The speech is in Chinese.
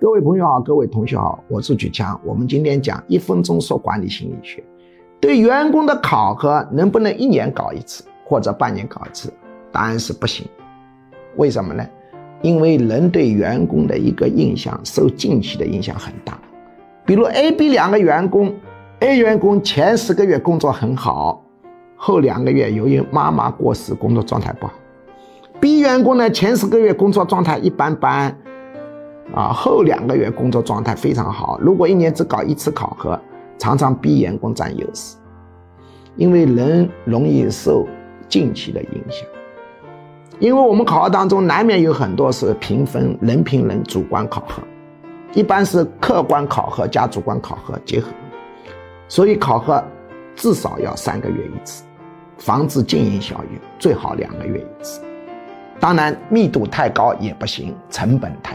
各位朋友好，各位同学好，我是举强。我们今天讲一分钟说管理心理学。对员工的考核能不能一年搞一次或者半年搞一次？答案是不行。为什么呢？因为人对员工的一个印象受近期的影响很大。比如 A、B 两个员工，A 员工前十个月工作很好，后两个月由于妈妈过世，工作状态不好。B 员工呢，前十个月工作状态一般般。啊，后两个月工作状态非常好。如果一年只搞一次考核，常常逼员工占优势，因为人容易受近期的影响。因为我们考核当中难免有很多是评分，人评人，主观考核，一般是客观考核加主观考核结合，所以考核至少要三个月一次，防止经营效应，最好两个月一次。当然，密度太高也不行，成本太